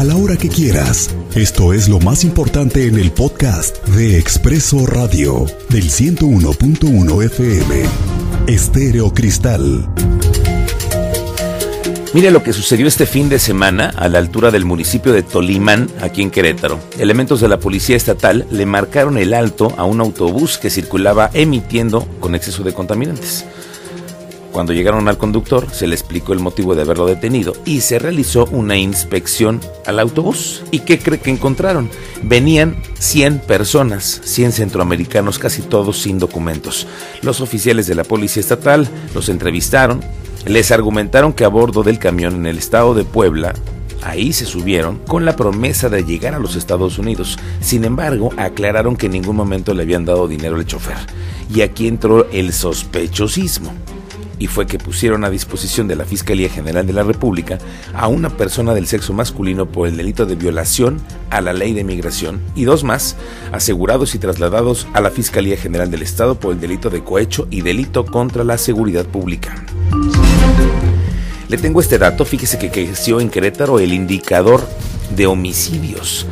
a la hora que quieras. Esto es lo más importante en el podcast de Expreso Radio del 101.1 FM. Estéreo Cristal. Mire lo que sucedió este fin de semana a la altura del municipio de Tolimán, aquí en Querétaro. Elementos de la Policía Estatal le marcaron el alto a un autobús que circulaba emitiendo con exceso de contaminantes. Cuando llegaron al conductor, se le explicó el motivo de haberlo detenido y se realizó una inspección al autobús. ¿Y qué cree que encontraron? Venían 100 personas, 100 centroamericanos, casi todos sin documentos. Los oficiales de la Policía Estatal los entrevistaron, les argumentaron que a bordo del camión en el estado de Puebla Ahí se subieron con la promesa de llegar a los Estados Unidos. Sin embargo, aclararon que en ningún momento le habían dado dinero al chofer. Y aquí entró el sospechosismo y fue que pusieron a disposición de la Fiscalía General de la República a una persona del sexo masculino por el delito de violación a la ley de migración y dos más asegurados y trasladados a la Fiscalía General del Estado por el delito de cohecho y delito contra la seguridad pública. Le tengo este dato, fíjese que creció en Querétaro el indicador de homicidios.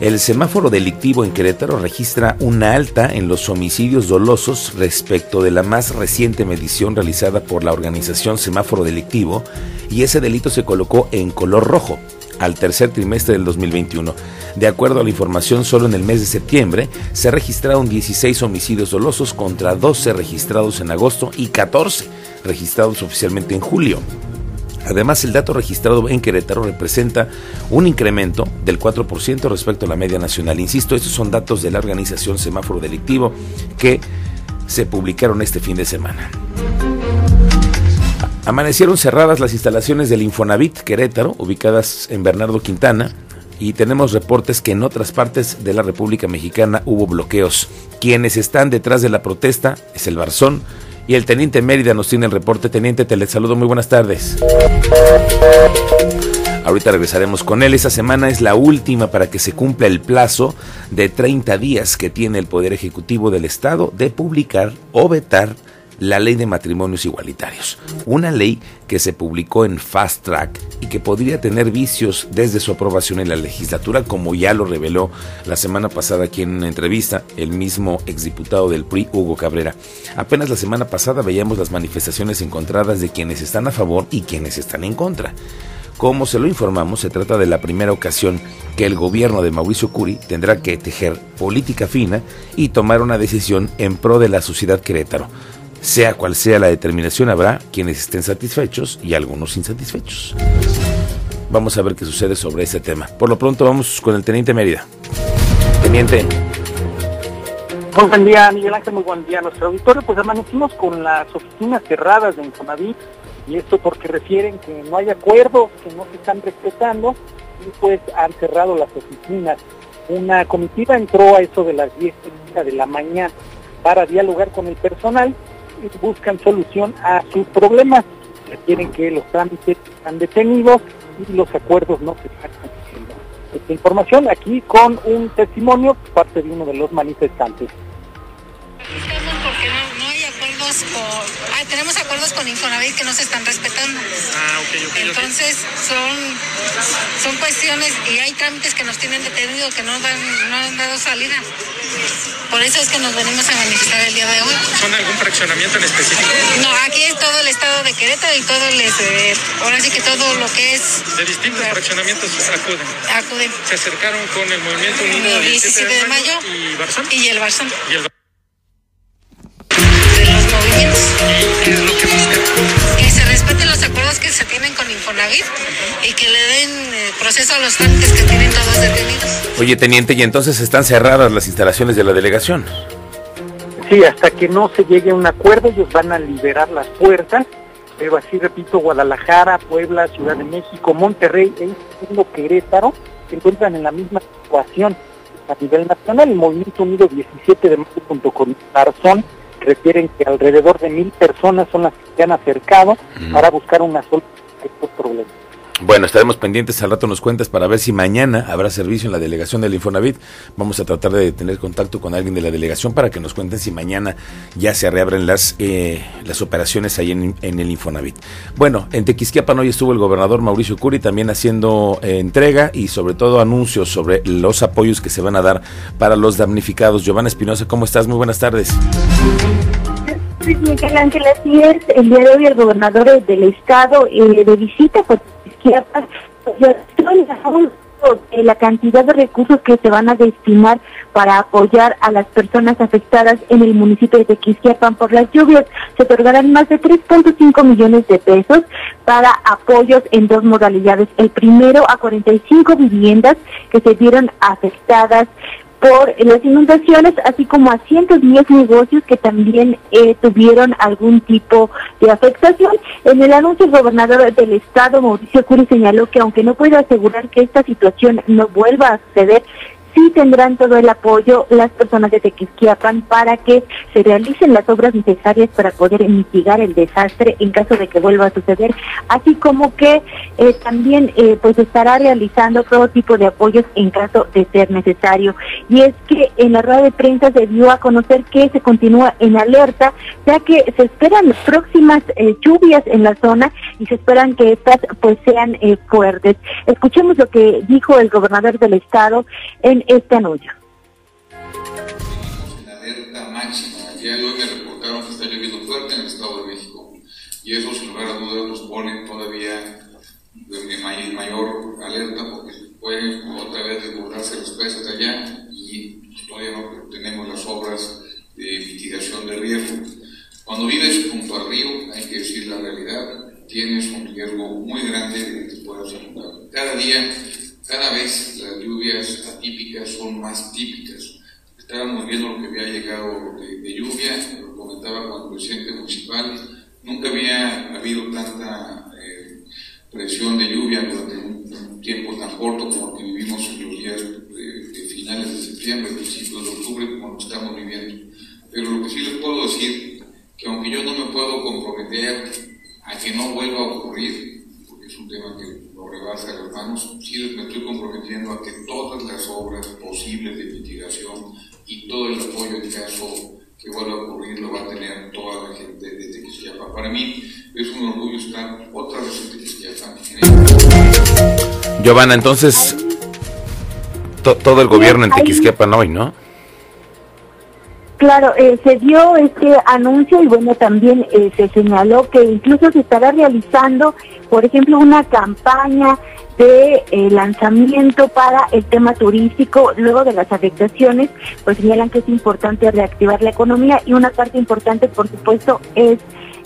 El semáforo delictivo en Querétaro registra una alta en los homicidios dolosos respecto de la más reciente medición realizada por la organización Semáforo Delictivo y ese delito se colocó en color rojo al tercer trimestre del 2021. De acuerdo a la información, solo en el mes de septiembre se registraron 16 homicidios dolosos contra 12 registrados en agosto y 14 registrados oficialmente en julio. Además, el dato registrado en Querétaro representa un incremento del 4% respecto a la media nacional. Insisto, estos son datos de la organización Semáforo Delictivo que se publicaron este fin de semana. Amanecieron cerradas las instalaciones del Infonavit Querétaro, ubicadas en Bernardo Quintana, y tenemos reportes que en otras partes de la República Mexicana hubo bloqueos. Quienes están detrás de la protesta es el Barzón, y el teniente Mérida nos tiene el reporte. Teniente, te saludo, muy buenas tardes. Ahorita regresaremos con él. Esta semana es la última para que se cumpla el plazo de 30 días que tiene el Poder Ejecutivo del Estado de publicar o vetar la ley de matrimonios igualitarios, una ley que se publicó en Fast Track y que podría tener vicios desde su aprobación en la legislatura, como ya lo reveló la semana pasada aquí en una entrevista el mismo exdiputado del PRI, Hugo Cabrera. Apenas la semana pasada veíamos las manifestaciones encontradas de quienes están a favor y quienes están en contra. Como se lo informamos, se trata de la primera ocasión que el gobierno de Mauricio Curi tendrá que tejer política fina y tomar una decisión en pro de la sociedad Querétaro. Sea cual sea la determinación, habrá quienes estén satisfechos y algunos insatisfechos. Vamos a ver qué sucede sobre ese tema. Por lo pronto vamos con el Teniente Mérida. Teniente. Muy buen día, Miguel Ángel, muy buen día nuestro auditorio. Pues amanecimos con las oficinas cerradas de Infonavit y esto porque refieren que no hay acuerdos, que no se están respetando y pues han cerrado las oficinas. Una comitiva entró a eso de las 10 de la mañana para dialogar con el personal buscan solución a sus problemas. Quieren que los trámites están detenidos y los acuerdos no se están haciendo. Esta información aquí con un testimonio por parte de uno de los manifestantes tenemos acuerdos con Infonavit que no se están respetando. Ah, Entonces son son cuestiones y hay trámites que nos tienen detenidos que no dan no han dado salida. Por eso es que nos venimos a manifestar el día de hoy. ¿Son algún fraccionamiento en específico? No, aquí es todo el estado de Querétaro y todo el, eh, ahora sí que todo lo que es... De distintos fraccionamientos acuden. Acuden. Se acercaron con el Movimiento Unido el 17 de, mayo, y Barzón. Y el Barzón. Y el que se respeten los acuerdos que se tienen con Infonavit y que le den eh, proceso a los trámites que tienen todos detenidos. Oye, teniente, y entonces están cerradas las instalaciones de la delegación. Sí, hasta que no se llegue a un acuerdo, ellos van a liberar las puertas. Pero así repito, Guadalajara, Puebla, Ciudad de México, Monterrey e incluso Querétaro se encuentran en la misma situación a nivel nacional. El Movimiento Unido 17 de mayo junto con Tarzón refieren que alrededor de mil personas son las que se han acercado para buscar una solución a estos problemas. Bueno, estaremos pendientes, al rato nos cuentas para ver si mañana habrá servicio en la delegación del Infonavit. Vamos a tratar de tener contacto con alguien de la delegación para que nos cuenten si mañana ya se reabren las, eh, las operaciones ahí en, el Infonavit. Bueno, en Tequisquiapan hoy estuvo el gobernador Mauricio Curi también haciendo eh, entrega y sobre todo anuncios sobre los apoyos que se van a dar para los damnificados. Giovanna Espinosa, ¿cómo estás? Muy buenas tardes. Miguel Ángel, así. El día de hoy el gobernador del estado eh, de visita por Tequisquiapan la cantidad de recursos que se van a destinar para apoyar a las personas afectadas en el municipio de Tequisquiapan por las lluvias. Se otorgarán más de 3.5 millones de pesos para apoyos en dos modalidades. El primero a 45 viviendas que se vieron afectadas por las inundaciones, así como a 110 negocios que también eh, tuvieron algún tipo de afectación. En el anuncio, el gobernador del estado, Mauricio Curi, señaló que aunque no puede asegurar que esta situación no vuelva a suceder, sí tendrán todo el apoyo las personas de Tequisquiapan para que se realicen las obras necesarias para poder mitigar el desastre en caso de que vuelva a suceder, así como que eh, también eh, pues estará realizando todo tipo de apoyos en caso de ser necesario. Y es que en la rueda de prensa se dio a conocer que se continúa en alerta, ya que se esperan próximas eh, lluvias en la zona y se esperan que estas pues sean fuertes. Escuchemos lo que dijo el gobernador del estado en este anuncio. En alerta máxima. De hoy me reportaron que está lloviendo fuerte en el Estado de México. Y eso, sin lugar a dudas, nos pone todavía en mayor alerta porque pueden otra vez desbordarse presas de allá y todavía no tenemos las obras de mitigación de riesgo. Cuando vives junto al río, hay que decir la realidad, tienes un riesgo muy grande de que te puedas inundar. Cada día cada vez las lluvias atípicas son más típicas. Estábamos viendo lo que había llegado de, lluvia, lo comentaba el presidente municipal, nunca había habido tanta eh, presión de lluvia durante un, tiempo tan corto como que vivimos en los días de, finales de septiembre, principios de octubre, como lo estamos viviendo. Pero lo que sí les puedo decir, que aunque yo no me puedo comprometer a que no vuelva a ocurrir, un tema que rebasa las manos, sí me estoy comprometiendo a que todas las obras posibles de mitigación y todo el apoyo en caso que vuelva a ocurrir lo va a tener toda la gente de Tequisquiapa. Para mí es un orgullo estar otra vez en Tequisquiapa. Giovanna, entonces todo el gobierno en Tequisquiapan hoy, ¿no? Claro, eh, se dio este anuncio y bueno, también eh, se señaló que incluso se estará realizando, por ejemplo, una campaña de eh, lanzamiento para el tema turístico luego de las afectaciones, pues señalan que es importante reactivar la economía y una parte importante, por supuesto, es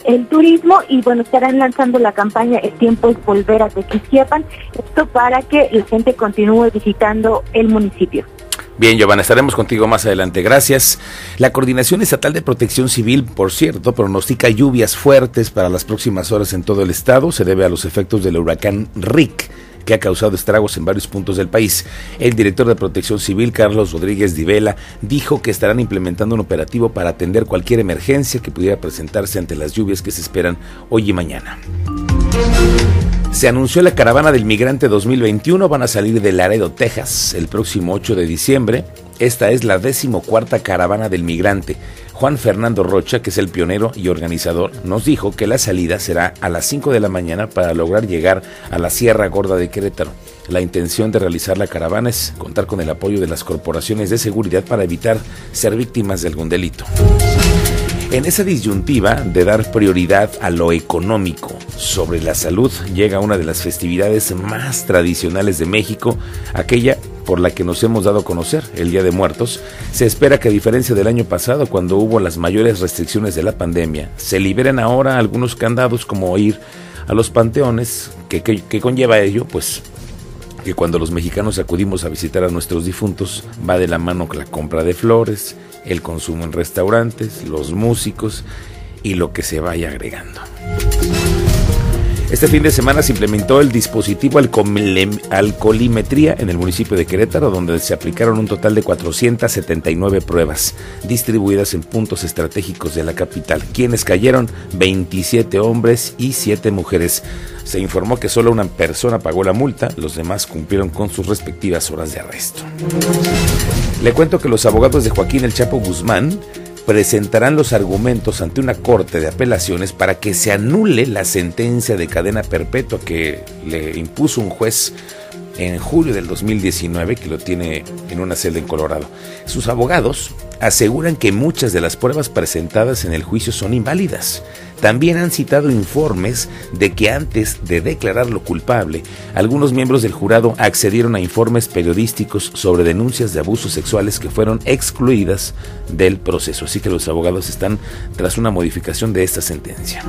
el turismo y bueno, estarán lanzando la campaña El tiempo es volver a Tequisquiapan, esto para que la gente continúe visitando el municipio. Bien, Giovanna, estaremos contigo más adelante. Gracias. La Coordinación Estatal de Protección Civil, por cierto, pronostica lluvias fuertes para las próximas horas en todo el estado. Se debe a los efectos del huracán Rick que ha causado estragos en varios puntos del país. El director de Protección Civil, Carlos Rodríguez Divela, dijo que estarán implementando un operativo para atender cualquier emergencia que pudiera presentarse ante las lluvias que se esperan hoy y mañana. Se anunció la caravana del migrante 2021, van a salir de Laredo, Texas, el próximo 8 de diciembre. Esta es la decimocuarta caravana del migrante. Juan Fernando Rocha, que es el pionero y organizador, nos dijo que la salida será a las 5 de la mañana para lograr llegar a la Sierra Gorda de Querétaro. La intención de realizar la caravana es contar con el apoyo de las corporaciones de seguridad para evitar ser víctimas de algún delito. En esa disyuntiva de dar prioridad a lo económico sobre la salud, llega una de las festividades más tradicionales de México, aquella por la que nos hemos dado a conocer, el Día de Muertos. Se espera que a diferencia del año pasado, cuando hubo las mayores restricciones de la pandemia, se liberen ahora algunos candados como ir a los panteones, que, conlleva ello, pues que cuando los mexicanos acudimos a visitar a nuestros difuntos va de la mano la compra de flores, el consumo en restaurantes, los músicos y lo que se vaya agregando. Este fin de semana se implementó el dispositivo alcoholimetría en el municipio de Querétaro, donde se aplicaron un total de 479 pruebas distribuidas en puntos estratégicos de la capital. Quienes cayeron 27 hombres y 7 mujeres. Se informó que solo una persona pagó la multa, los demás cumplieron con sus respectivas horas de arresto. Le cuento que los abogados de Joaquín El Chapo Guzmán presentarán los argumentos ante una corte de apelaciones para que se anule la sentencia de cadena perpetua que le impuso un juez en julio del 2019 que lo tiene en una celda en Colorado. Sus abogados aseguran que muchas de las pruebas presentadas en el juicio son inválidas también han citado informes de que antes de declararlo culpable, algunos miembros del jurado accedieron a informes periodísticos sobre denuncias de abusos sexuales que fueron excluidas del proceso. Así que los abogados están tras una modificación de esta sentencia.